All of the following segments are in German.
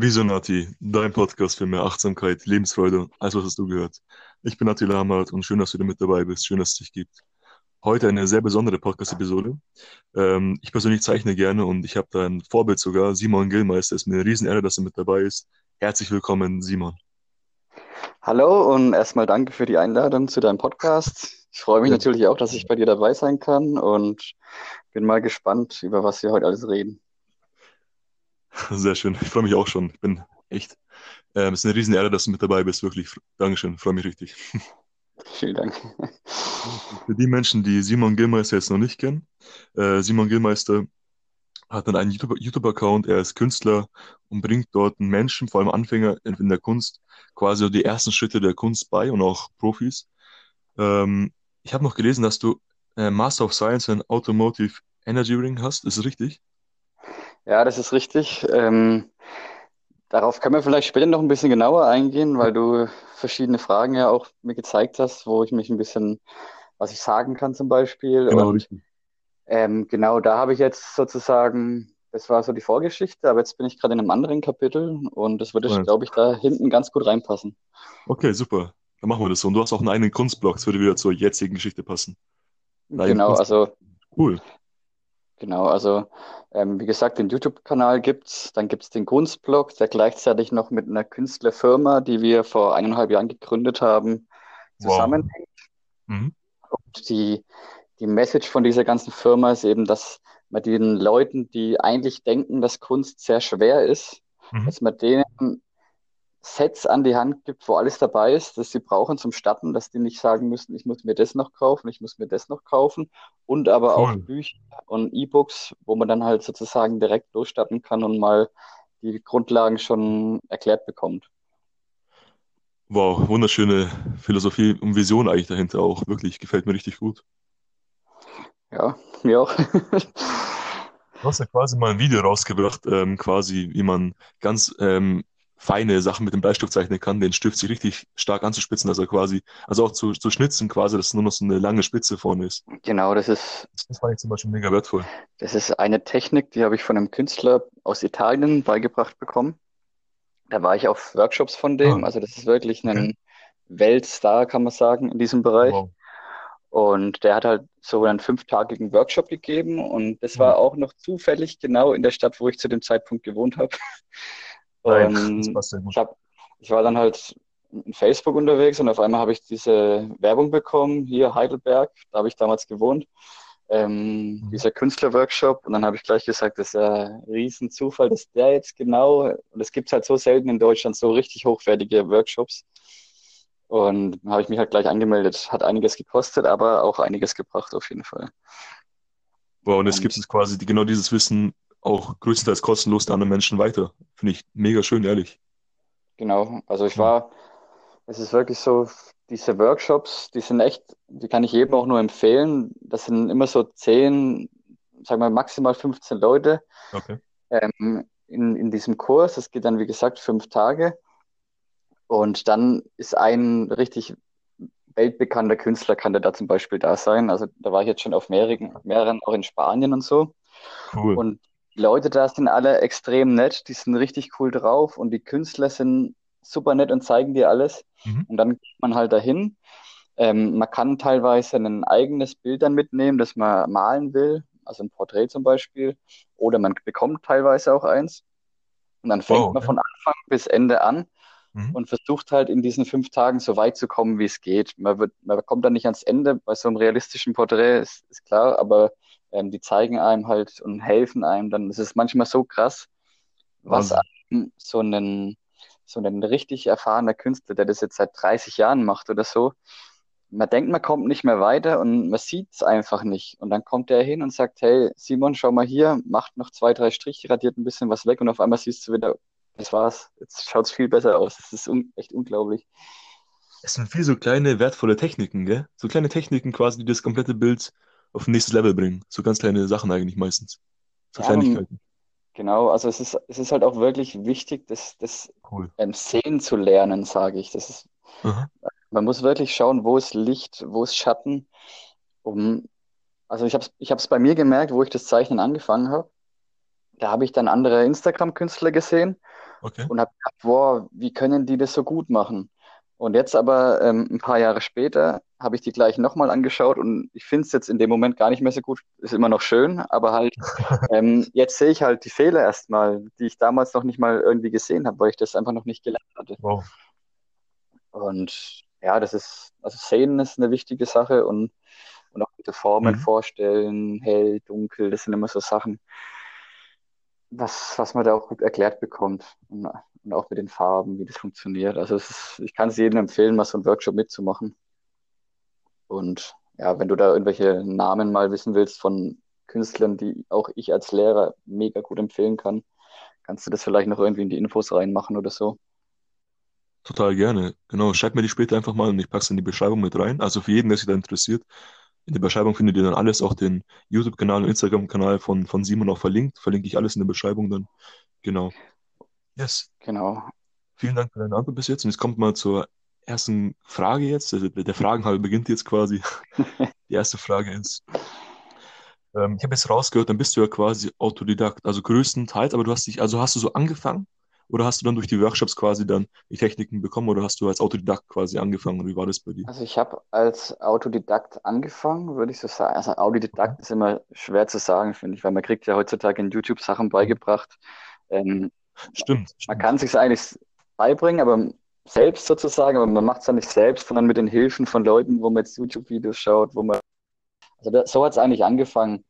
Visionati, dein Podcast für mehr Achtsamkeit, Lebensfreude, alles was hast du gehört. Ich bin Attila Hamad und schön, dass du wieder mit dabei bist, schön, dass es dich gibt. Heute eine sehr besondere Podcast-Episode. Ähm, ich persönlich zeichne gerne und ich habe da ein Vorbild sogar, Simon Gillmeister. Es ist mir eine Riesenehre, dass er mit dabei ist. Herzlich willkommen, Simon. Hallo und erstmal danke für die Einladung zu deinem Podcast. Ich freue mich ja. natürlich auch, dass ich bei dir dabei sein kann und bin mal gespannt, über was wir heute alles reden. Sehr schön. Ich freue mich auch schon. Ich bin echt. Ähm, es ist eine riesen Ehre, dass du mit dabei bist. Wirklich. Dankeschön. Freue mich richtig. Vielen Dank. Für die Menschen, die Simon Gillmeister jetzt noch nicht kennen, äh, Simon Gillmeister hat dann einen YouTube-Account, er ist Künstler und bringt dort Menschen, vor allem Anfänger in der Kunst, quasi die ersten Schritte der Kunst bei und auch Profis. Ähm, ich habe noch gelesen, dass du äh, Master of Science in Automotive Energy Ring hast. Ist richtig? Ja, das ist richtig. Ähm, darauf können wir vielleicht später noch ein bisschen genauer eingehen, weil du verschiedene Fragen ja auch mir gezeigt hast, wo ich mich ein bisschen, was ich sagen kann zum Beispiel. Genau, Und, richtig. Ähm, genau, da habe ich jetzt sozusagen, das war so die Vorgeschichte, aber jetzt bin ich gerade in einem anderen Kapitel und das würde, glaube ich, da hinten ganz gut reinpassen. Okay, super. Dann machen wir das so. Und du hast auch einen eigenen Kunstblock, das würde wieder zur jetzigen Geschichte passen. Genau, also cool. Genau, also ähm, wie gesagt, den YouTube-Kanal gibt's, dann gibt's den Kunstblog, der gleichzeitig noch mit einer Künstlerfirma, die wir vor eineinhalb Jahren gegründet haben, zusammenhängt. Wow. Mhm. Und die, die Message von dieser ganzen Firma ist eben, dass man den Leuten, die eigentlich denken, dass Kunst sehr schwer ist, mhm. dass man denen Sets an die Hand gibt, wo alles dabei ist, das sie brauchen zum Starten, dass die nicht sagen müssen, ich muss mir das noch kaufen, ich muss mir das noch kaufen und aber cool. auch Bücher und E-Books, wo man dann halt sozusagen direkt losstarten kann und mal die Grundlagen schon erklärt bekommt. Wow, wunderschöne Philosophie und Vision eigentlich dahinter auch. Wirklich, gefällt mir richtig gut. Ja, mir auch. Du hast ja quasi mal ein Video rausgebracht, ähm, quasi, wie man ganz ähm, feine Sachen mit dem Bleistift zeichnen kann, den Stift sich richtig stark anzuspitzen, dass er quasi, also auch zu, zu schnitzen quasi, dass nur noch so eine lange Spitze vorne ist. Genau, das ist. Das fand ich zum Beispiel mega wertvoll. Das ist eine Technik, die habe ich von einem Künstler aus Italien beigebracht bekommen. Da war ich auf Workshops von dem, ah. also das ist wirklich ein okay. Weltstar, kann man sagen, in diesem Bereich. Wow. Und der hat halt so einen fünftagigen Workshop gegeben und das war auch noch zufällig genau in der Stadt, wo ich zu dem Zeitpunkt gewohnt habe. Ähm, ich, hab, ich war dann halt in Facebook unterwegs und auf einmal habe ich diese Werbung bekommen, hier Heidelberg, da habe ich damals gewohnt, ähm, mhm. dieser Künstlerworkshop und dann habe ich gleich gesagt, das ist ein Riesenzufall, dass der jetzt genau, und es gibt halt so selten in Deutschland so richtig hochwertige Workshops und habe ich mich halt gleich angemeldet, hat einiges gekostet, aber auch einiges gebracht auf jeden Fall. Wow, und es gibt es quasi genau dieses Wissen auch größtenteils kostenlos der anderen Menschen weiter. Finde ich mega schön, ehrlich. Genau, also ich war, es ist wirklich so, diese Workshops, die sind echt, die kann ich jedem auch nur empfehlen. Das sind immer so zehn, sagen wir maximal 15 Leute okay. ähm, in, in diesem Kurs. Das geht dann, wie gesagt, fünf Tage. Und dann ist ein richtig weltbekannter Künstler, kann der da zum Beispiel da sein. Also da war ich jetzt schon auf mehreren, mehreren auch in Spanien und so. Cool. Und die Leute da sind alle extrem nett, die sind richtig cool drauf und die Künstler sind super nett und zeigen dir alles. Mhm. Und dann geht man halt dahin. Ähm, man kann teilweise ein eigenes Bild dann mitnehmen, das man malen will, also ein Porträt zum Beispiel, oder man bekommt teilweise auch eins. Und dann fängt oh, okay. man von Anfang bis Ende an mhm. und versucht halt in diesen fünf Tagen so weit zu kommen, wie es geht. Man, wird, man kommt dann nicht ans Ende bei so einem realistischen Porträt, ist, ist klar, aber ähm, die zeigen einem halt und helfen einem dann. Es ist manchmal so krass, was einem so einen, so ein richtig erfahrener Künstler, der das jetzt seit 30 Jahren macht oder so, man denkt, man kommt nicht mehr weiter und man sieht es einfach nicht. Und dann kommt er hin und sagt, hey, Simon, schau mal hier, macht noch zwei, drei Striche, radiert ein bisschen was weg und auf einmal siehst du wieder, das war's, jetzt schaut es viel besser aus. Das ist un echt unglaublich. Es sind viel so kleine, wertvolle Techniken, gell? So kleine Techniken quasi, die das komplette Bild auf ein nächstes Level bringen. So ganz kleine Sachen eigentlich meistens. So ja, Kleinigkeiten. Genau, also es ist, es ist halt auch wirklich wichtig, das, das cool. ähm, Sehen zu lernen, sage ich. Das ist, man muss wirklich schauen, wo ist Licht, wo ist Schatten. Um, also ich habe es ich hab's bei mir gemerkt, wo ich das Zeichnen angefangen habe. Da habe ich dann andere Instagram-Künstler gesehen Okay. und habe gedacht, boah, wie können die das so gut machen? Und jetzt aber ähm, ein paar Jahre später habe ich die gleichen nochmal angeschaut und ich finde es jetzt in dem Moment gar nicht mehr so gut. Ist immer noch schön, aber halt ähm, jetzt sehe ich halt die Fehler erstmal, die ich damals noch nicht mal irgendwie gesehen habe, weil ich das einfach noch nicht gelernt hatte. Wow. Und ja, das ist, also sehen ist eine wichtige Sache und, und auch mit Formen Mhm. vorstellen, hell, dunkel, das sind immer so Sachen, was, was man da auch gut erklärt bekommt. Und, und auch mit den Farben, wie das funktioniert. Also es ist, ich kann es jedem empfehlen, mal so einen Workshop mitzumachen. Und ja, wenn du da irgendwelche Namen mal wissen willst von Künstlern, die auch ich als Lehrer mega gut empfehlen kann, kannst du das vielleicht noch irgendwie in die Infos reinmachen oder so. Total gerne. Genau, schreib mir die später einfach mal und ich pack's in die Beschreibung mit rein. Also für jeden, der sich da interessiert, in der Beschreibung findet ihr dann alles, auch den YouTube-Kanal und Instagram-Kanal von, von Simon auch verlinkt. Verlinke ich alles in der Beschreibung dann. Genau. Yes. Genau. Vielen Dank für deine Antwort bis jetzt. Und jetzt kommt mal zur ersten Frage jetzt. Also der Fragenhagel beginnt jetzt quasi. Die erste Frage ist, ähm, ich habe jetzt rausgehört, dann bist du ja quasi Autodidakt, also größtenteils, aber du hast dich, also hast du so angefangen oder hast du dann durch die Workshops quasi dann die Techniken bekommen oder hast du als Autodidakt quasi angefangen? Wie war das bei dir? Also ich habe als Autodidakt angefangen, würde ich so sagen. Also Autodidakt ist immer schwer zu sagen, finde ich, weil man kriegt ja heutzutage in YouTube Sachen beigebracht. Ähm, Stimmt, man kann sich eigentlich beibringen, aber selbst sozusagen, aber man macht es dann nicht selbst, sondern mit den Hilfen von Leuten, wo man jetzt YouTube-Videos schaut, wo man, also da, so hat es eigentlich angefangen.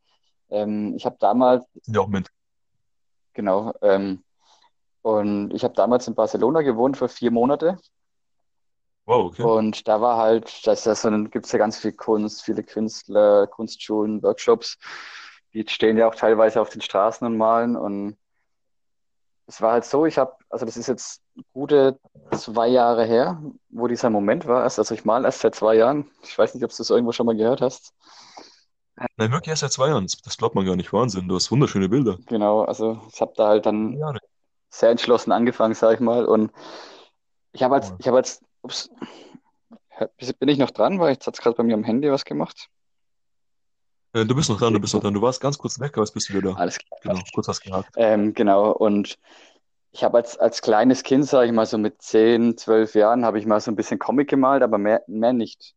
Ähm, ich habe damals, ja Mentoren. genau, ähm, und ich habe damals in Barcelona gewohnt für vier Monate. Wow, okay. Und da war halt, das, das, dann gibt es ja ganz viel Kunst, viele Künstler, Kunstschulen, Workshops. Die stehen ja auch teilweise auf den Straßen und malen. Und es war halt so, ich habe, also das ist jetzt gute zwei Jahre her, wo dieser Moment war. Also ich male erst seit zwei Jahren. Ich weiß nicht, ob du das irgendwo schon mal gehört hast. Nein, wirklich erst seit zwei Jahren. Das glaubt man gar nicht. Wahnsinn. Du hast wunderschöne Bilder. Genau, also ich habe da halt dann Jahre. sehr entschlossen angefangen, sag ich mal. Und ich habe als, ich habe als, ups, bin ich noch dran, weil jetzt hat es gerade bei mir am Handy was gemacht. Äh, du bist noch dran, du bist noch dran. Du warst ganz kurz weg, aber jetzt bist du wieder da. Alles klar. Genau, kurz was gehakt. Ähm, genau, und ich habe als, als kleines Kind, sage ich mal, so mit 10, 12 Jahren, habe ich mal so ein bisschen Comic gemalt, aber mehr, mehr nicht.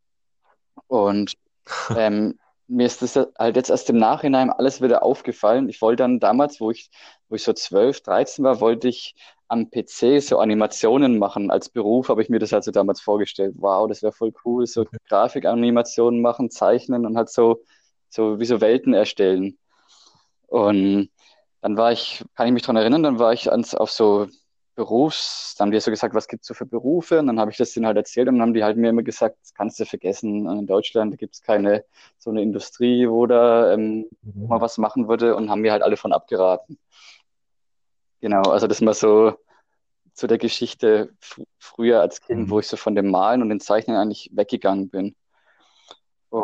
Und ähm, mir ist das halt jetzt erst im Nachhinein alles wieder aufgefallen. Ich wollte dann damals, wo ich, wo ich so 12, 13 war, wollte ich am PC so Animationen machen. Als Beruf habe ich mir das also damals vorgestellt. Wow, das wäre voll cool, so. Grafikanimationen machen, zeichnen und halt so, so wie so Welten erstellen. Und dann war ich, kann ich mich dran erinnern, dann war ich ans, auf so Berufs, dann haben die so gesagt, was gibt's so für Berufe? Und dann habe ich das denen halt erzählt und dann haben die halt mir immer gesagt, das kannst du vergessen. In Deutschland gibt es keine so eine Industrie, wo da ähm, wo Mhm. was machen würde und haben mir halt alle von abgeraten. Genau, also das mal so zu der Geschichte fr früher als Kind, wo Mhm. ich so von dem Malen und den Zeichnen eigentlich weggegangen bin.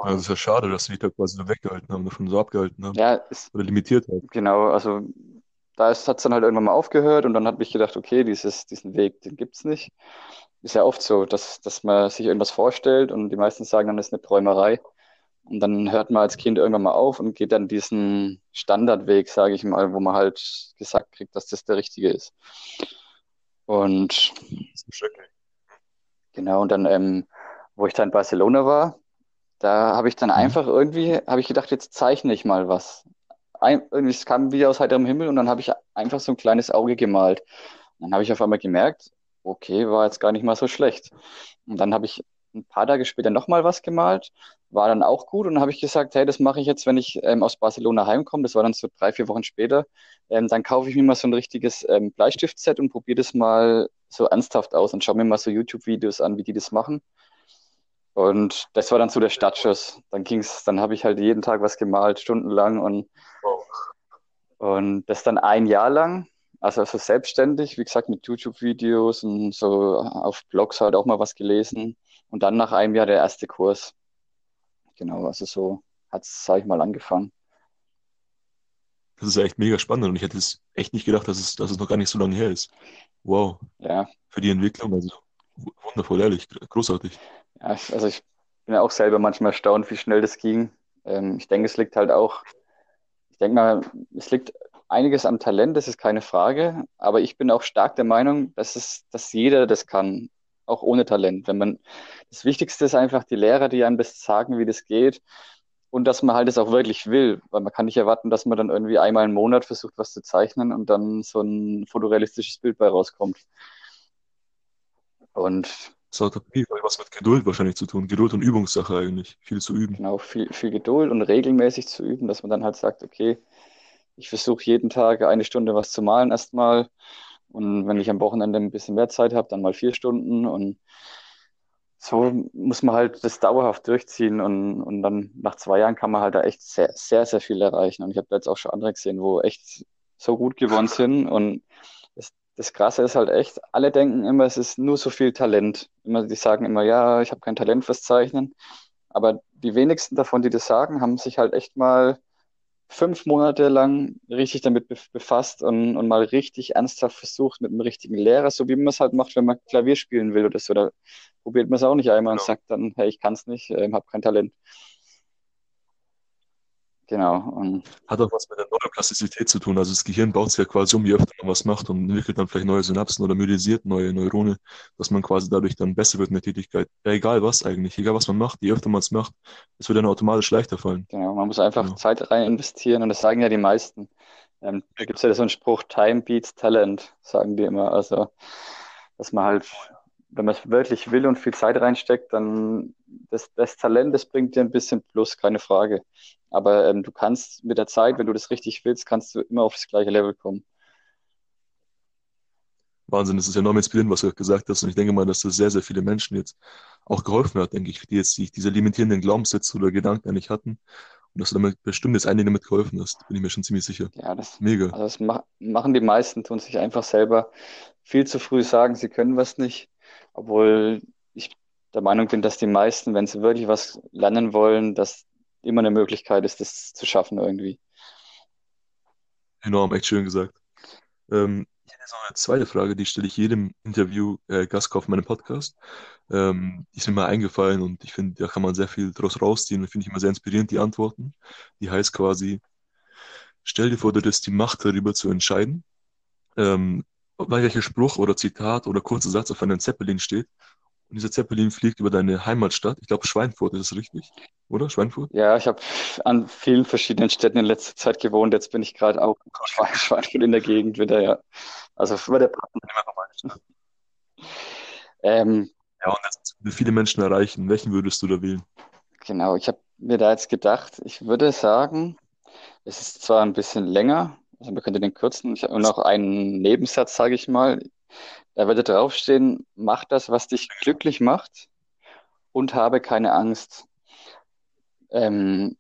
Ja, das Und ist ja schade, dass sie dich da quasi so weggehalten haben, davon so abgehalten haben. ja, es, Oder limitiert halt. genau, also da hat es dann halt irgendwann mal aufgehört und dann habe ich gedacht, okay, dieses, diesen Weg, den gibt's nicht. Ist ja oft so, dass, dass man sich irgendwas vorstellt und die meisten sagen dann, das ist eine Träumerei. Und dann hört man als Kind irgendwann mal auf und geht dann diesen Standardweg, sage ich mal, wo man halt gesagt kriegt, dass das der richtige ist. Und Das ist schrecklich. genau, und dann, ähm, wo ich da in Barcelona war, da habe ich dann Mhm. einfach irgendwie, habe ich gedacht, jetzt zeichne ich mal was. Ein, irgendwie, es kam wie aus heiterem Himmel und dann habe ich einfach so ein kleines Auge gemalt. Und dann habe ich auf einmal gemerkt, okay, war jetzt gar nicht mal so schlecht. Und dann habe ich ein paar Tage später nochmal was gemalt, war dann auch gut und dann habe ich gesagt, hey, das mache ich jetzt, wenn ich ähm, aus Barcelona heimkomme. Das war dann so drei, vier Wochen später. Ähm, dann kaufe ich mir mal so ein richtiges ähm, Bleistiftset und probiere das mal so ernsthaft aus und schaue mir mal so YouTube-Videos an, wie die das machen. Und das war dann so der Startschuss. Dann ging's, dann habe ich halt jeden Tag was gemalt, stundenlang und, und das dann ein Jahr lang. Also, also selbstständig, wie gesagt, mit YouTube-Videos und so auf Blogs halt auch mal was gelesen. Und dann nach einem Jahr der erste Kurs. Genau, also so hat's, sag ich mal, angefangen. Das ist ja echt mega spannend und ich hätte es echt nicht gedacht, dass es, dass es noch gar nicht so lange her ist. Wow. Ja, Für die Entwicklung, also wundervoll, ehrlich, großartig. Ja, ich- also ich bin ja auch selber manchmal erstaunt, wie schnell das ging. Ähm, ich denke, es liegt halt auch, ich denke mal, es liegt einiges am Talent, das ist keine Frage, aber ich bin auch stark der Meinung, dass es, dass jeder das kann, auch ohne Talent. Wenn man, das Wichtigste ist einfach die Lehrer, die einem das sagen, wie das geht und dass man halt es auch wirklich will, weil man kann nicht erwarten, dass man dann irgendwie einmal im Monat versucht, was zu zeichnen und dann so ein fotorealistisches Bild bei rauskommt. Und das hat viel was mit Geduld wahrscheinlich zu tun. Geduld und Übungssache eigentlich. Viel zu üben. Genau, viel, viel Geduld und regelmäßig zu üben, dass man dann halt sagt, okay, ich versuche jeden Tag eine Stunde was zu malen erstmal. Und wenn ich am Wochenende ein bisschen mehr Zeit habe, dann mal vier Stunden. Und so muss man halt das dauerhaft durchziehen. Und, und dann nach zwei Jahren kann man halt da echt sehr, sehr, sehr viel erreichen. Und ich habe da jetzt auch schon andere gesehen, wo echt so gut geworden sind. Und das, Krasse ist halt echt, alle denken immer, es ist nur so viel Talent. Immer, die sagen immer, ja, ich habe kein Talent fürs Zeichnen. Aber die wenigsten davon, die das sagen, haben sich halt echt mal fünf Monate lang richtig damit befasst und, und mal richtig ernsthaft versucht mit einem richtigen Lehrer, so wie man es halt macht, wenn man Klavier spielen will oder so. Da probiert man es auch nicht einmal und sagt dann, hey, ich kann es nicht, äh, habe kein Talent. Genau. Und Hat auch was mit der Neuroplastizität zu tun. Also das Gehirn baut sich ja quasi um, je öfter man was macht und entwickelt dann vielleicht neue Synapsen oder myelisiert neue Neurone, dass man quasi dadurch dann besser wird in der Tätigkeit. Ja, egal was eigentlich, egal was man macht, je öfter man es macht, es wird dann automatisch leichter fallen. Genau, man muss einfach genau. Zeit rein investieren und das sagen ja die meisten. Ähm, da gibt es ja so einen Spruch, Time beats Talent, sagen die immer. Also, dass man halt wenn man es wirklich will und viel Zeit reinsteckt, dann das, das Talent, das bringt dir ein bisschen Plus, keine Frage. Aber ähm, du kannst mit der Zeit, wenn du das richtig willst, kannst du immer aufs gleiche Level kommen. Wahnsinn, das ist enorm inspirierend, was du gesagt hast. Und ich denke mal, dass das sehr, sehr viele Menschen jetzt auch geholfen hat, denke ich, die jetzt sich diese limitierenden Glaubenssätze oder Gedanken eigentlich hatten. Und dass du damit bestimmt jetzt einigen damit geholfen hast, bin ich mir schon ziemlich sicher. Ja, das, Mega. Also das ma machen die meisten, tun sich einfach selber viel zu früh sagen, sie können was nicht obwohl ich der Meinung bin, dass die meisten, wenn sie wirklich was lernen wollen, dass immer eine Möglichkeit ist, das zu schaffen irgendwie. Enorm, echt schön gesagt. Ähm, ich hätte jetzt noch eine zweite Frage, die stelle ich jedem Interview-Gast äh, auf meinem Podcast. Ähm, die ist mir mal eingefallen und ich finde, da kann man sehr viel draus rausziehen und finde ich immer sehr inspirierend, die Antworten. Die heißt quasi, stell dir vor, du hättest die Macht darüber zu entscheiden, ähm, weil welcher Spruch oder Zitat oder kurzer Satz auf einem Zeppelin steht. Und dieser Zeppelin fliegt über deine Heimatstadt. Ich glaube, Schweinfurt ist es richtig, oder? Schweinfurt? Ja, ich habe an vielen verschiedenen Städten in letzter Zeit gewohnt. Jetzt bin ich gerade auch in Schweinfurt in der Gegend wieder, ja. Also für der Partner. ähm, ja, und jetzt will viele Menschen erreichen. Welchen würdest du da wählen? Genau, ich habe mir da jetzt gedacht, ich würde sagen, es ist zwar ein bisschen länger, also man könnte den kürzen. Ich habe noch einen Nebensatz, sage ich mal. Da würde draufstehen, mach das, was dich glücklich macht und habe keine Angst. Ähm,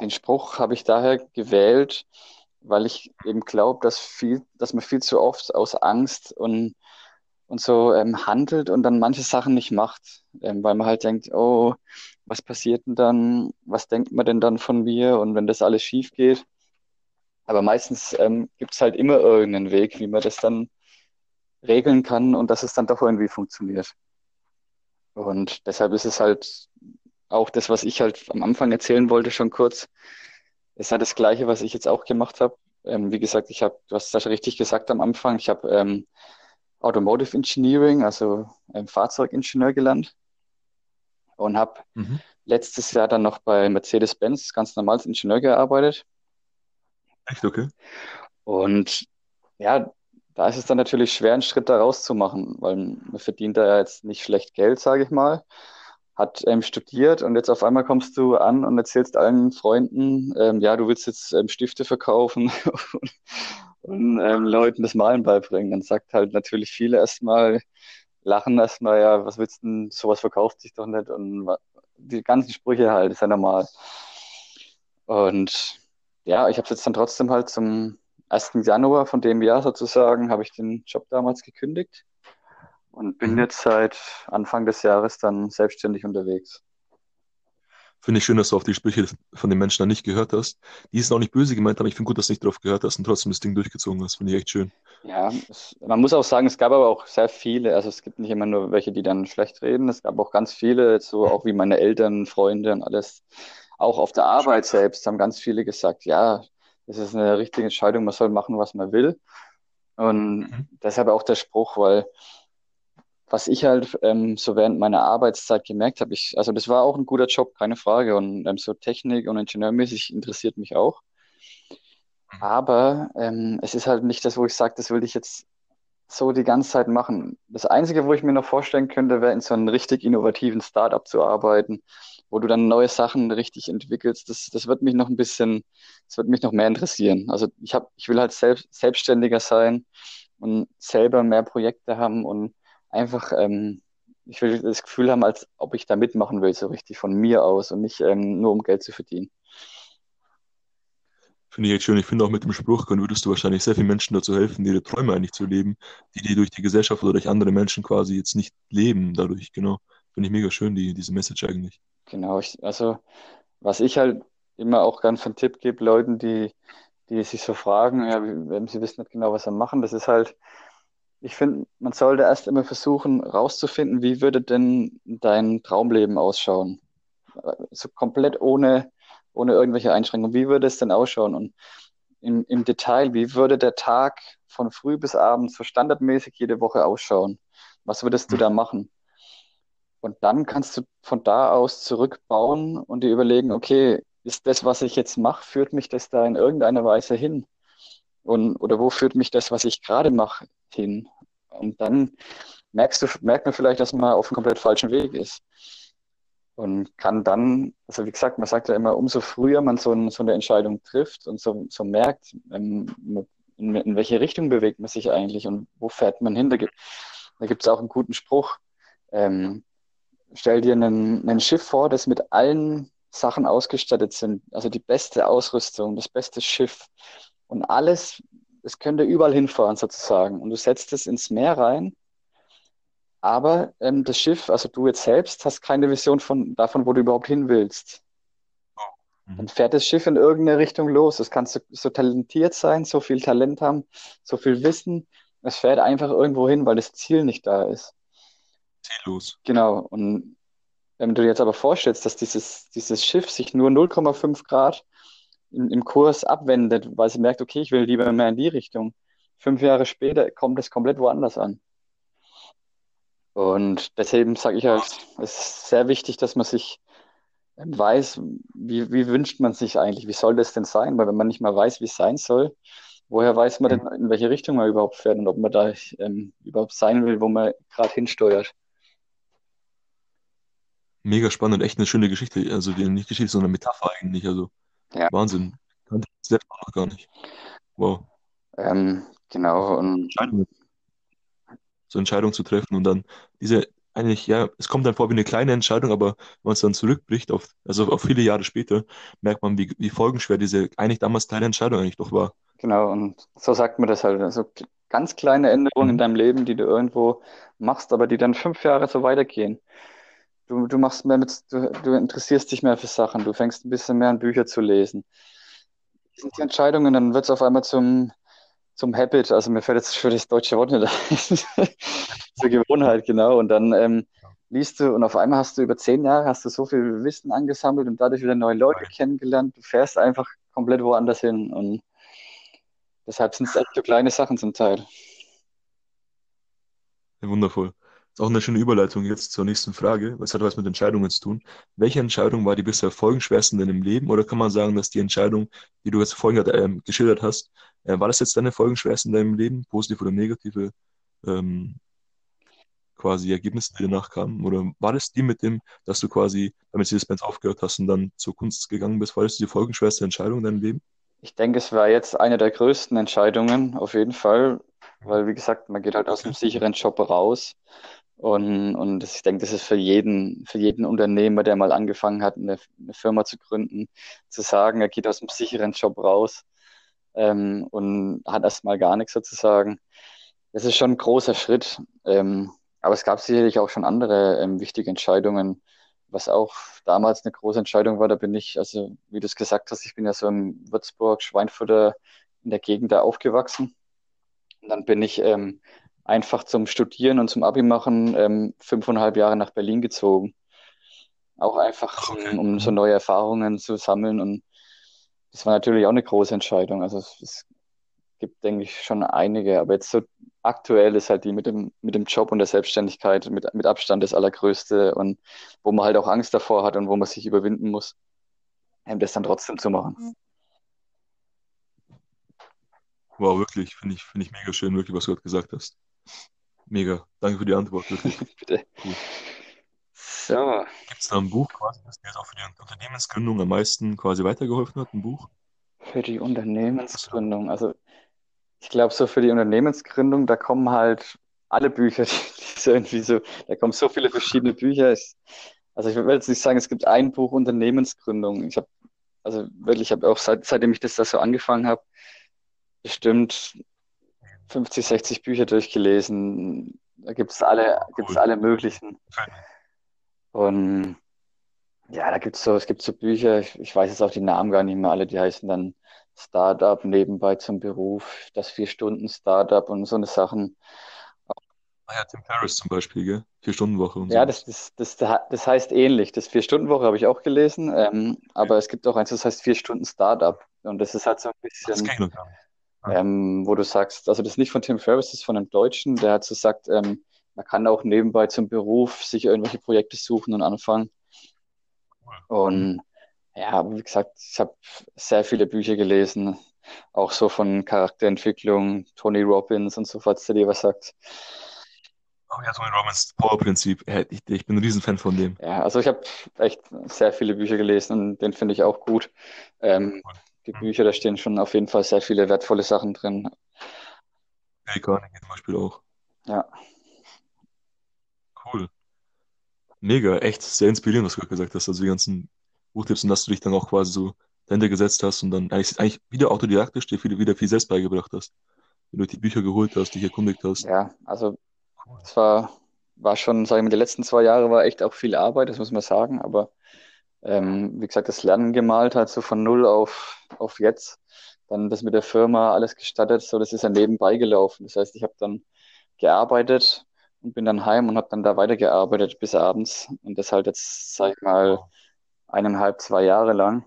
den Spruch habe ich daher gewählt, weil ich eben glaube, dass dass man viel zu oft aus Angst und, und so ähm, handelt und dann manche Sachen nicht macht, ähm, weil man halt denkt, oh, was passiert denn dann? Was denkt man denn dann von mir? Und wenn das alles schief geht, aber meistens ähm, gibt es halt immer irgendeinen Weg, wie man das dann regeln kann und dass es dann doch irgendwie funktioniert. Und deshalb ist es halt auch das, was ich halt am Anfang erzählen wollte, schon kurz. ist halt das Gleiche, was ich jetzt auch gemacht habe. Ähm, wie gesagt, ich habe, du hast das richtig gesagt am Anfang, ich habe ähm, Automotive Engineering, also ähm, Fahrzeugingenieur gelernt und habe mhm. letztes Jahr dann noch bei Mercedes-Benz ganz normal als Ingenieur gearbeitet Echt, okay. Und ja, da ist es dann natürlich schwer, einen Schritt da rauszumachen, weil man verdient da ja jetzt nicht schlecht Geld, sage ich mal. Hat ähm, studiert und jetzt auf einmal kommst du an und erzählst allen Freunden, ähm, ja, du willst jetzt ähm, Stifte verkaufen und, und ähm, Leuten das Malen beibringen. Dann sagt halt natürlich viele erstmal, lachen erstmal, ja, was willst du denn, sowas verkauft sich doch nicht und die ganzen Sprüche halt, ist ja normal. Und ja, ich habe es jetzt dann trotzdem halt zum 1. Januar von dem Jahr sozusagen, habe ich den Job damals gekündigt und bin mhm. jetzt seit Anfang des Jahres dann selbstständig unterwegs. Finde ich schön, dass du auf die Sprüche von den Menschen da nicht gehört hast. Die ist auch nicht böse gemeint, aber ich finde gut, dass du nicht drauf gehört hast und trotzdem das Ding durchgezogen hast. Finde ich echt schön. Ja, es, man muss auch sagen, es gab aber auch sehr viele, also es gibt nicht immer nur welche, die dann schlecht reden, es gab auch ganz viele, so auch wie meine Eltern, Freunde und alles, auch auf der Arbeit selbst haben ganz viele gesagt, ja, es ist eine richtige Entscheidung, man soll machen, was man will. Und mhm. deshalb auch der Spruch, weil was ich halt ähm, so während meiner Arbeitszeit gemerkt habe, ich, also das war auch ein guter Job, keine Frage. Und ähm, so Technik und Ingenieurmäßig interessiert mich auch. Mhm. Aber ähm, es ist halt nicht das, wo ich sage, das will ich jetzt so die ganze Zeit machen. Das Einzige, wo ich mir noch vorstellen könnte, wäre in so einem richtig innovativen Startup zu arbeiten, wo du dann neue Sachen richtig entwickelst. Das, das wird mich noch ein bisschen, das wird mich noch mehr interessieren. Also ich habe, ich will halt selbst, selbstständiger sein und selber mehr Projekte haben und einfach, ähm, ich will das Gefühl haben, als ob ich da mitmachen will, so richtig von mir aus und nicht ähm, nur um Geld zu verdienen. Finde ich echt schön. Ich finde auch mit dem Spruch würdest du wahrscheinlich sehr vielen Menschen dazu helfen, ihre Träume eigentlich zu leben, die die durch die Gesellschaft oder durch andere Menschen quasi jetzt nicht leben dadurch. Genau. Finde ich mega schön, die, diese Message eigentlich. Genau. Ich, also, was ich halt immer auch ganz einen Tipp gebe, Leuten, die, die sich so fragen, ja, sie wissen nicht genau, was sie machen, das ist halt, ich finde, man sollte erst immer versuchen, rauszufinden, wie würde denn dein Traumleben ausschauen? So komplett ohne ohne irgendwelche Einschränkungen. Wie würde es denn ausschauen? Und im, im Detail, wie würde der Tag von früh bis abend so standardmäßig jede Woche ausschauen? Was würdest du da machen? Und dann kannst du von da aus zurückbauen und dir überlegen, okay, ist das, was ich jetzt mache, führt mich das da in irgendeiner Weise hin? Und, oder wo führt mich das, was ich gerade mache, hin? Und dann merkst du, merkt man vielleicht, dass man auf einem komplett falschen Weg ist und kann dann, also wie gesagt, man sagt ja immer, umso früher man so, ein, so eine Entscheidung trifft und so, so merkt, ähm, in, in, welche Richtung bewegt man sich eigentlich und wo fährt man hin. Da gibt es auch einen guten Spruch. Ähm, stell dir ein Schiff vor, das mit allen Sachen ausgestattet sind, also die beste Ausrüstung, das beste Schiff und alles, es könnte überall hinfahren sozusagen. Und du setzt es ins Meer rein aber ähm, das Schiff, also du jetzt selbst, hast keine Vision von, davon, wo du überhaupt hin willst. Mhm. Dann fährt das Schiff in irgendeine Richtung los. Es kann so, so talentiert sein, so viel Talent haben, so viel Wissen. Es fährt einfach irgendwo hin, weil das Ziel nicht da ist. Ziellos. Genau. Und wenn du dir jetzt aber vorstellst, dass dieses, dieses Schiff sich nur 0,5 Grad im, im Kurs abwendet, weil sie merkt, okay, ich will lieber mehr in die Richtung. Fünf Jahre später kommt es komplett woanders an. Und deswegen sage ich halt, es ist sehr wichtig, dass man sich weiß, wie, wie wünscht man sich eigentlich, wie soll das denn sein? Weil wenn man nicht mal weiß, wie es sein soll, woher weiß man denn, in welche Richtung man überhaupt fährt und ob man da ähm, überhaupt sein will, wo man gerade hinsteuert? Mega spannend, echt eine schöne Geschichte. Also die, nicht Geschichte, sondern Metapher eigentlich. Also ja. Wahnsinn. Kannte ich selbst noch gar nicht. Wow. Ähm, genau. Und so Entscheidungen zu treffen und dann diese eigentlich, ja, es kommt dann vor wie eine kleine Entscheidung, aber wenn man es dann zurückbricht, auf, also auf viele Jahre später, merkt man, wie, wie folgenschwer diese eigentlich damals kleine Entscheidung eigentlich doch war. Genau, und so sagt man das halt. Also ganz kleine Änderungen mhm. in deinem Leben, die du irgendwo machst, aber die dann fünf Jahre so weitergehen. Du, du machst mehr mit, du, du interessierst dich mehr für Sachen, du fängst ein bisschen mehr an Bücher zu lesen. Das sind die Entscheidungen, dann wird es auf einmal zum, zum Habit, also mir fällt jetzt für das deutsche Wort nicht ein. Zur Gewohnheit, genau. Und dann ähm, liest du und auf einmal hast du über zehn Jahre hast du so viel Wissen angesammelt und dadurch wieder neue Leute kennengelernt. Du fährst einfach komplett woanders hin. Und deshalb sind es echt so kleine Sachen zum Teil. Wundervoll. Ist auch eine schöne Überleitung jetzt zur nächsten Frage. Was hat was mit Entscheidungen zu tun? Welche Entscheidung war die bisher folgenschwersten in deinem Leben? Oder kann man sagen, dass die Entscheidung, die du jetzt vorhin äh, geschildert hast, äh, war das jetzt deine folgenschwerste in deinem Leben, positive oder negative ähm, quasi Ergebnisse, die danach kamen? Oder war das die mit dem, dass du quasi damit Mercedes-Benz aufgehört hast und dann zur Kunst gegangen bist? War das die folgenschwerste Entscheidung in deinem Leben? Ich denke, es war jetzt eine der größten Entscheidungen, auf jeden Fall, weil, wie gesagt, man geht halt aus einem sicheren Job raus. Und, und ich denke, das ist für jeden, für jeden Unternehmer, der mal angefangen hat, eine, eine Firma zu gründen, zu sagen, er geht aus einem sicheren Job raus ähm, und hat erstmal gar nichts sozusagen. Das ist schon ein großer Schritt. Ähm, aber es gab sicherlich auch schon andere ähm, wichtige Entscheidungen, was auch damals eine große Entscheidung war. Da bin ich, also wie du es gesagt hast, ich bin ja so in Würzburg, Schweinfurter in der Gegend da aufgewachsen. Und dann bin ich ähm, einfach zum Studieren und zum Abi machen ähm, fünfeinhalb Jahre nach Berlin gezogen. Auch einfach, um, um so neue Erfahrungen zu sammeln und das war natürlich auch eine große Entscheidung. Also es, es gibt, denke ich, schon einige, aber jetzt so aktuell ist halt die mit dem, mit dem Job und der Selbstständigkeit mit, mit Abstand das Allergrößte und wo man halt auch Angst davor hat und wo man sich überwinden muss, das dann trotzdem zu machen. Wow, wirklich, finde ich, finde ich mega schön, wirklich, was du gerade gesagt hast. Mega. Danke für die Antwort, wirklich. Bitte. Cool. So. Gibt es da ein Buch quasi, das dir jetzt auch für die Unternehmensgründung am meisten quasi weitergeholfen hat, ein Buch? Für die Unternehmensgründung, also ich glaube, so für die Unternehmensgründung, da kommen halt alle Bücher, die, die so irgendwie so, da kommen so viele verschiedene Bücher. Ich, also ich will jetzt nicht sagen, es gibt ein Buch Unternehmensgründung. Ich habe, also wirklich, ich habe auch seit, seitdem ich das da so angefangen habe, bestimmt 50, 60 Bücher durchgelesen. Da gibt es alle, cool. gibt's alle möglichen. Und ja, da gibt es so, es gibt so Bücher, ich, ich weiß jetzt auch die Namen gar nicht mehr alle, die heißen dann Startup nebenbei zum Beruf, das Vier-Stunden-Startup und so eine Sachen. Ah ja, Tim Ferriss zum Beispiel, gell? Vier-Stunden-Woche und so. Ja, das, das, das, das heißt ähnlich. Das Vier-Stunden-Woche habe ich auch gelesen, ähm, aber es gibt auch eins, das heißt Vier-Stunden-Startup. Und das ist halt so ein bisschen, das kann ich noch ähm, wo du sagst, also das ist nicht von Tim Ferriss, das ist von einem Deutschen, der hat so gesagt, ähm, man kann auch nebenbei zum Beruf sich irgendwelche Projekte suchen und anfangen. Und ja, wie gesagt, ich habe sehr viele Bücher gelesen, auch so von Charakterentwicklung, Tony Robbins und so, falls der dir was sagt. Oh ja, Tony Robbins, Power-Prinzip. Ich, ich, bin ein Riesenfan von dem. Ja, also ich habe echt sehr viele Bücher gelesen und den finde ich auch gut. Ähm, die. Bücher, da stehen schon auf jeden Fall sehr viele wertvolle Sachen drin. Hey, Carnegie zum Beispiel auch. Ja. Cool. Mega, echt sehr inspirierend, was du gesagt hast. Also die ganzen Buchtipps und dass du dich dann auch quasi so dahinter gesetzt hast und dann eigentlich, eigentlich wieder autodidaktisch dir wieder, wieder viel selbst beigebracht hast. Wenn du die Bücher geholt hast, dich erkundigt hast. Ja, also es war, war schon, sage ich mal, die letzten zwei Jahre war echt auch viel Arbeit, das muss man sagen, aber ähm, wie gesagt, das Lernen gemalt hat, so von null auf, auf jetzt. Dann das mit der Firma alles gestattet, so das ist ja nebenbei gelaufen. Das heißt, ich habe dann gearbeitet und bin dann heim und habe dann da weitergearbeitet bis abends. Und das halt jetzt, sag ich mal, eineinhalb, zwei Jahre lang.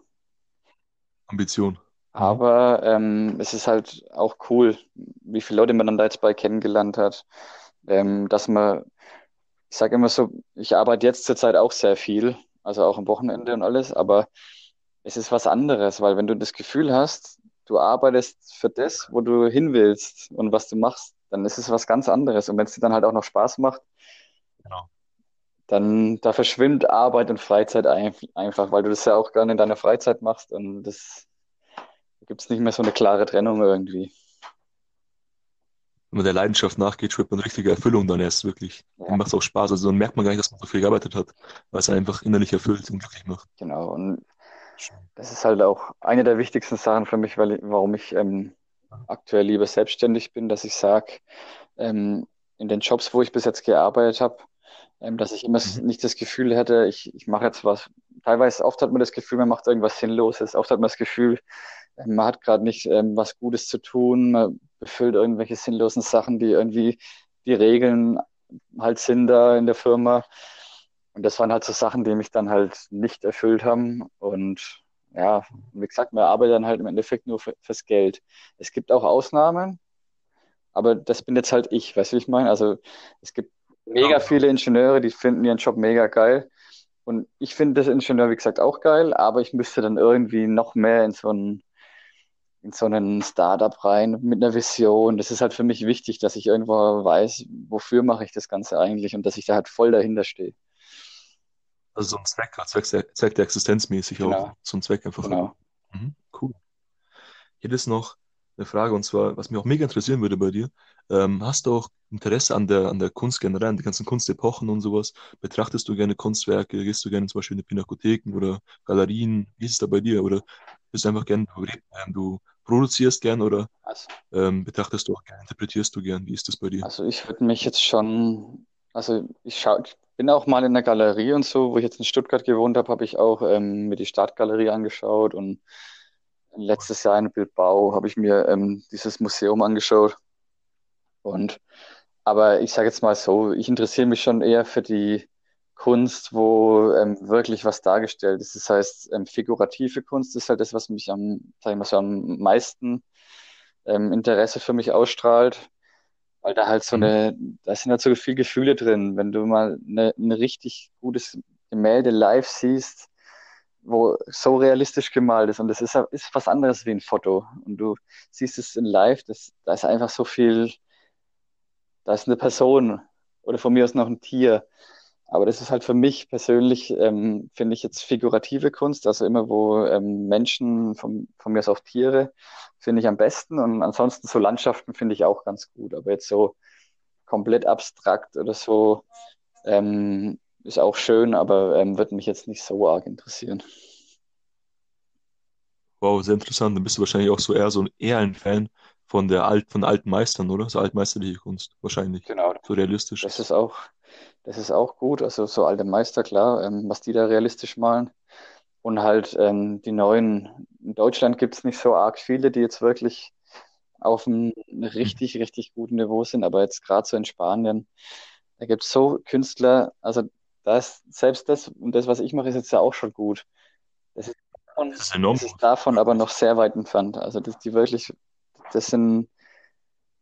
Ambition. Aber ähm, es ist halt auch cool, wie viele Leute man dann da jetzt bei kennengelernt hat. Ähm, dass man, ich sage immer so, ich arbeite jetzt zurzeit auch sehr viel, also auch am Wochenende und alles, aber es ist was anderes, weil wenn du das Gefühl hast, du arbeitest für das, wo du hin willst und was du machst, dann ist es was ganz anderes. Und wenn es dir dann halt auch noch Spaß macht, genau dann da verschwimmt Arbeit und Freizeit ein, einfach, weil du das ja auch gerne in deiner Freizeit machst und das gibt es nicht mehr so eine klare Trennung irgendwie. Wenn man der Leidenschaft nachgeht, spürt man richtige Erfüllung dann erst wirklich. Ja. Dann macht es auch Spaß. Also dann merkt man gar nicht, dass man so viel gearbeitet hat, weil es einfach innerlich erfüllt und glücklich macht. Genau. Und das ist halt auch eine der wichtigsten Sachen für mich, weil, warum ich ähm, aktuell lieber selbstständig bin, dass ich sage, ähm, in den Jobs, wo ich bis jetzt gearbeitet habe, ähm, dass ich immer mhm. nicht das Gefühl hätte, ich, ich mache jetzt was. Teilweise oft hat man das Gefühl, man macht irgendwas Sinnloses. Oft hat man das Gefühl, ähm, man hat gerade nicht ähm, was Gutes zu tun, man befüllt irgendwelche sinnlosen Sachen, die irgendwie die Regeln halt sind da in der Firma. Und das waren halt so Sachen, die mich dann halt nicht erfüllt haben. Und ja, wie gesagt, man arbeitet dann halt im Endeffekt nur für, fürs Geld. Es gibt auch Ausnahmen, aber das bin jetzt halt ich, weißt du, wie ich meine? Also es gibt mega viele Ingenieure, die finden ihren Job mega geil. Und ich finde das Ingenieur, wie gesagt, auch geil, aber ich müsste dann irgendwie noch mehr in so einen, in so einen Startup rein mit einer Vision. Das ist halt für mich wichtig, dass ich irgendwo weiß, wofür mache ich das Ganze eigentlich und dass ich da halt voll dahinter stehe. Also so ein Zweck, Zweck, der, Zweck der Existenz mäßig genau. auch. So ein Zweck einfach. Genau. Mhm, cool. Hier ist noch eine Frage und zwar, was mich auch mega interessieren würde bei dir. Ähm, hast du auch Interesse an der, an der Kunst generell, an den ganzen Kunstepochen und sowas? Betrachtest du gerne Kunstwerke? Gehst du gerne zum Beispiel in die Pinakotheken oder Galerien? Wie ist es da bei dir? Oder bist einfach gerne, ähm, du produzierst gern oder also, ähm, betrachtest du auch gerne, interpretierst du gern? Wie ist das bei dir? Also ich würde mich jetzt schon, also ich schau, ich bin auch mal in der Galerie und so, wo ich jetzt in Stuttgart gewohnt habe, habe ich auch ähm, mir die Stadtgalerie angeschaut und letztes Jahr in Bilbao habe ich mir ähm, dieses Museum angeschaut. Und aber ich sage jetzt mal so, ich interessiere mich schon eher für die Kunst, wo ähm, wirklich was dargestellt ist. Das heißt, ähm, figurative Kunst ist halt das, was mich am, sag ich mal so, am meisten ähm, Interesse für mich ausstrahlt, weil da halt so mhm. eine, da sind halt so viel Gefühle drin. Wenn du mal eine, ein richtig gutes Gemälde live siehst, wo so realistisch gemalt ist und das ist, ist was anderes wie ein Foto und du siehst es in live, das, da ist einfach so viel, da ist eine Person oder von mir aus noch ein Tier aber das ist halt für mich persönlich, ähm, finde ich jetzt figurative Kunst, also immer wo ähm, Menschen, von, von mir aus auch Tiere, finde ich am besten. Und ansonsten so Landschaften finde ich auch ganz gut. Aber jetzt so komplett abstrakt oder so ähm, ist auch schön, aber ähm, wird mich jetzt nicht so arg interessieren. Wow, sehr interessant. Dann bist du wahrscheinlich auch so eher so ein, eher ein Fan von der alt, von alten Meistern, oder? So altmeisterliche Kunst, wahrscheinlich. Genau. So realistisch. Das ist auch, das ist auch gut. Also so alte Meister, klar, ähm, was die da realistisch malen. Und halt ähm, die neuen, in Deutschland gibt es nicht so arg viele, die jetzt wirklich auf einem richtig, richtig guten Niveau sind. Aber jetzt gerade so in Spanien, da gibt es so Künstler, also da ist selbst das und das, was ich mache, ist jetzt ja auch schon gut. Das ist davon, das ist enorm. Das ist davon aber noch sehr weit entfernt. Also das, die wirklich, das sind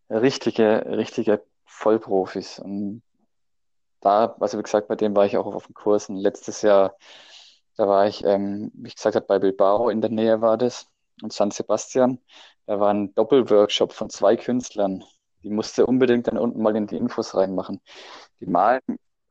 richtige, richtige Vollprofis. Und da, also wie gesagt, bei dem war ich auch auf, den Kursen. Letztes Jahr, da war ich, ähm, wie ich gesagt habe, bei Bilbao in der Nähe war das und San Sebastian. Da war ein Doppelworkshop von zwei Künstlern. Die musste unbedingt dann unten mal in die Infos reinmachen. Die malen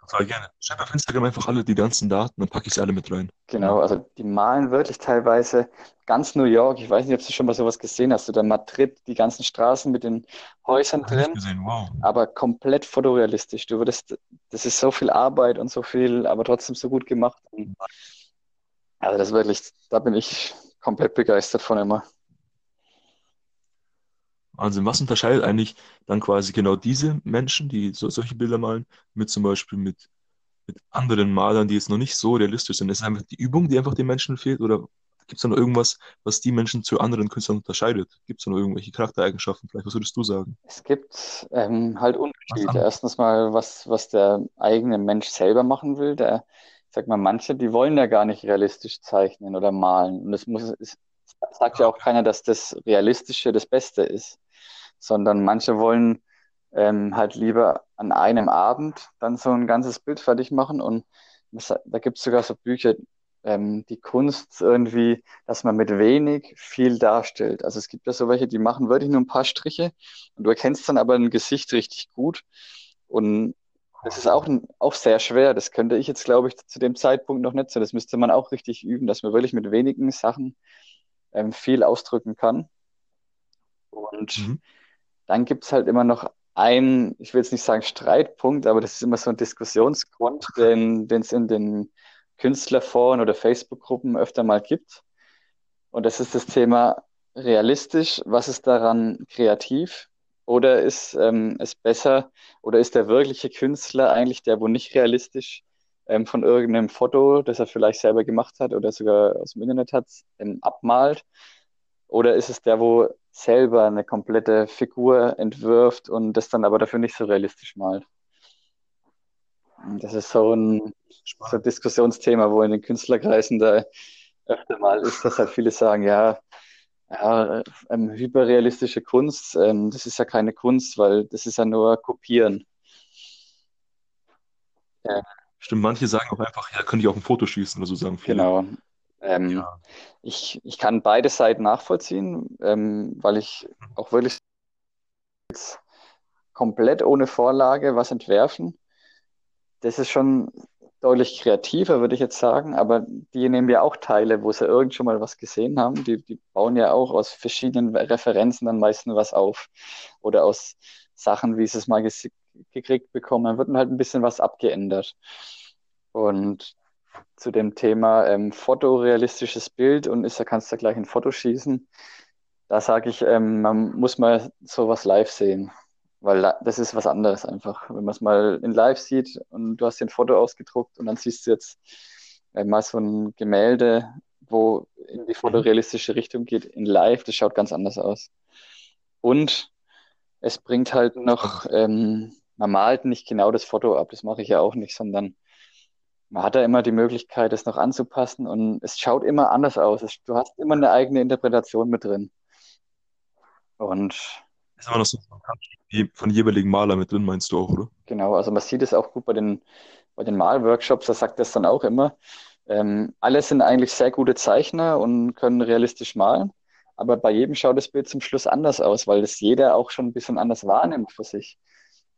Total gerne. Schreib auf Instagram einfach alle die ganzen Daten, dann packe ich sie alle mit rein. Genau, also die malen wirklich teilweise ganz New York. Ich weiß nicht, ob du schon mal sowas gesehen hast. Oder Madrid, die ganzen Straßen mit den Häusern Hab drin. gesehen, wow. Aber komplett fotorealistisch. Du würdest, das ist so viel Arbeit und so viel, aber trotzdem so gut gemacht. Also das ist wirklich, da bin ich komplett begeistert von immer. Wahnsinn, was unterscheidet eigentlich dann quasi genau diese Menschen, die so, solche Bilder malen, mit zum Beispiel mit, mit anderen Malern, die jetzt noch nicht so realistisch sind? Ist es einfach die Übung, die einfach den Menschen fehlt? Oder gibt es da noch irgendwas, was die Menschen zu anderen Künstlern unterscheidet? Gibt es da noch irgendwelche Charaktereigenschaften? Vielleicht, was würdest du sagen? Es gibt ähm, halt Unterschiede. Erstens mal, was, was der eigene Mensch selber machen will. Der, ich sag mal, manche, die wollen ja gar nicht realistisch zeichnen oder malen. Und es muss, es sagt ja auch keiner, dass das Realistische das Beste ist sondern manche wollen ähm, halt lieber an einem Abend dann so ein ganzes Bild fertig machen und das, da gibt es sogar so Bücher, ähm, die Kunst irgendwie, dass man mit wenig viel darstellt. Also es gibt ja so welche, die machen wirklich nur ein paar Striche und du erkennst dann aber ein Gesicht richtig gut und das ist auch, auch sehr schwer. Das könnte ich jetzt, glaube ich, zu dem Zeitpunkt noch nicht so. Das müsste man auch richtig üben, dass man wirklich mit wenigen Sachen ähm, viel ausdrücken kann. Und mhm. Dann gibt es halt immer noch einen, ich will jetzt nicht sagen Streitpunkt, aber das ist immer so ein Diskussionsgrund, den es in den Künstlerforen oder Facebook-Gruppen öfter mal gibt. Und das ist das Thema realistisch, was ist daran kreativ? Oder ist ähm, es besser, oder ist der wirkliche Künstler eigentlich der, wo nicht realistisch ähm, von irgendeinem Foto, das er vielleicht selber gemacht hat oder sogar aus dem Internet hat, ähm, abmalt? Oder ist es der, wo selber eine komplette Figur entwirft und das dann aber dafür nicht so realistisch malt? Das ist so ein, so ein Diskussionsthema, wo in den Künstlerkreisen da öfter mal ist, dass halt viele sagen, ja, ja ähm, hyperrealistische Kunst, ähm, das ist ja keine Kunst, weil das ist ja nur Kopieren. Ja. Stimmt, manche sagen auch einfach, ja, könnte ich auch ein Foto schießen oder so sagen viele. Genau. Ähm, ja. ich, ich kann beide Seiten nachvollziehen, ähm, weil ich auch wirklich komplett ohne Vorlage was entwerfen. Das ist schon deutlich kreativer, würde ich jetzt sagen, aber die nehmen ja auch Teile, wo sie irgend schon mal was gesehen haben. Die, die bauen ja auch aus verschiedenen Referenzen dann meistens was auf oder aus Sachen, wie sie es mal gekriegt bekommen. Dann wird halt ein bisschen was abgeändert. Und zu dem Thema ähm, fotorealistisches Bild und ist, da kannst du gleich ein Foto schießen. Da sage ich, ähm, man muss mal sowas live sehen, weil das ist was anderes einfach. Wenn man es mal in live sieht und du hast dir ein Foto ausgedruckt und dann siehst du jetzt äh, mal so ein Gemälde, wo in die fotorealistische Richtung geht, in live, das schaut ganz anders aus. Und es bringt halt noch, ähm, man malt nicht genau das Foto ab, das mache ich ja auch nicht, sondern man hat da immer die Möglichkeit, das noch anzupassen und es schaut immer anders aus. Du hast immer eine eigene Interpretation mit drin. Und ist immer noch so von jeweiligen Maler mit drin, meinst du auch, oder? Genau, also man sieht es auch gut bei den, bei den Malworkshops, da sagt das dann auch immer. Ähm, alle sind eigentlich sehr gute Zeichner und können realistisch malen, aber bei jedem schaut das Bild zum Schluss anders aus, weil das jeder auch schon ein bisschen anders wahrnimmt für sich.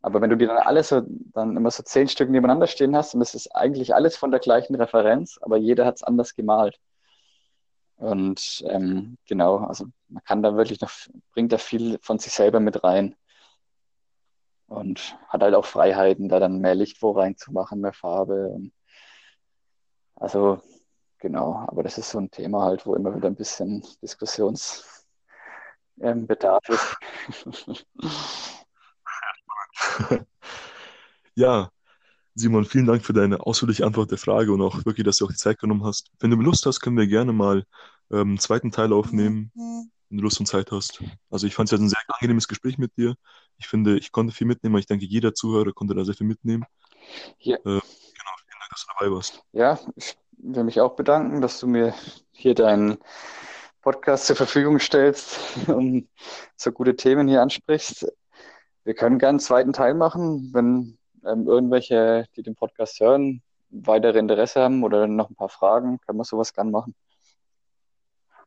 Aber wenn du dir dann alles so, dann immer so zehn Stück nebeneinander stehen hast und das ist eigentlich alles von der gleichen Referenz, aber jeder hat es anders gemalt. Und ähm, genau, also man kann da wirklich noch, bringt da viel von sich selber mit rein. Und hat halt auch Freiheiten, da dann mehr Licht wo reinzumachen, mehr Farbe. Also genau, aber das ist so ein Thema halt, wo immer wieder ein bisschen Diskussionsbedarf ähm, ist. ja, Simon, vielen Dank für deine ausführliche Antwort der Frage und auch wirklich, dass du auch die Zeit genommen hast. Wenn du Lust hast, können wir gerne mal ähm, einen zweiten Teil aufnehmen, wenn du Lust und Zeit hast. Also ich fand es ja ein sehr angenehmes Gespräch mit dir. Ich finde, ich konnte viel mitnehmen, aber ich denke, jeder Zuhörer konnte da sehr viel mitnehmen. Ja. Äh, genau, vielen Dank, dass du dabei warst. Ja, ich will mich auch bedanken, dass du mir hier deinen Podcast zur Verfügung stellst und so gute Themen hier ansprichst. Wir können gerne einen zweiten Teil machen, wenn ähm, irgendwelche, die den Podcast hören, weitere Interesse haben oder noch ein paar Fragen, können wir sowas gerne machen.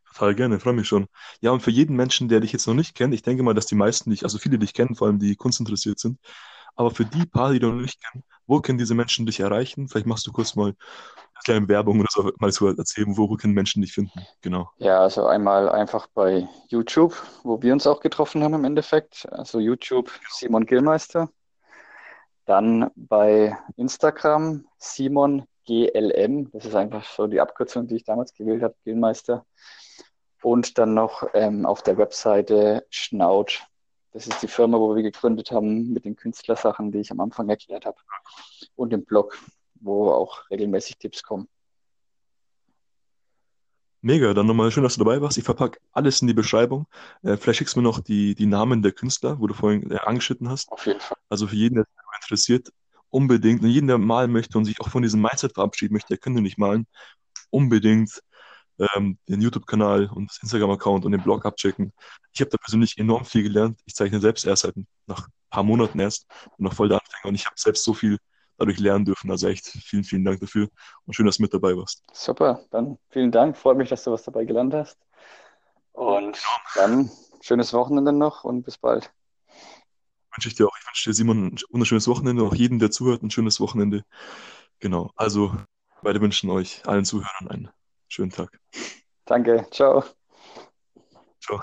Total gerne, freue mich schon. Ja, und für jeden Menschen, der dich jetzt noch nicht kennt, ich denke mal, dass die meisten dich, also viele dich kennen, vor allem die kunstinteressiert sind, aber für die paar, die du noch nicht kennen, wo können diese Menschen dich erreichen? Vielleicht machst du kurz mal eine kleine Werbung oder so, mal zu erzählen, wo, können Menschen dich finden? Genau. Ja, also einmal einfach bei YouTube, wo wir uns auch getroffen haben im Endeffekt. Also YouTube Simon Gillmeister. Dann bei Instagram Simon GLM. Das ist einfach so die Abkürzung, die ich damals gewählt habe, Gillmeister. Und dann noch ähm, auf der Webseite Schnaut das ist die Firma, wo wir gegründet haben mit den Künstlersachen, die ich am Anfang erklärt habe. Und im Blog, wo auch regelmäßig Tipps kommen. Mega, dann nochmal schön, dass du dabei warst. Ich verpacke alles in die Beschreibung. Äh, vielleicht schickst du mir noch die, die Namen der Künstler, wo du vorhin äh, angeschnitten hast. Auf jeden Fall. Also für jeden, der sich interessiert, unbedingt. Und jeden, der malen möchte und sich auch von diesem Mindset verabschieden möchte, der könnte nicht malen. Unbedingt ähm, den YouTube-Kanal und das Instagram-Account und den Blog abchecken. Ich habe da persönlich enorm viel gelernt. Ich zeichne selbst erst seit nach ein paar Monaten erst und noch voll der Anfänger und ich habe selbst so viel dadurch lernen dürfen. Also echt vielen, vielen Dank dafür und schön, dass du mit dabei warst. Super, dann vielen Dank. Freut mich, dass du was dabei gelernt hast. Und dann schönes Wochenende noch und bis bald. Wünsche ich dir auch. Ich wünsche dir, Simon, ein wunderschönes Wochenende. Auch jedem, der zuhört, ein schönes Wochenende. Genau. Also, beide wünschen euch allen Zuhörern einen Schönen Tag. Danke. Ciao. Ciao.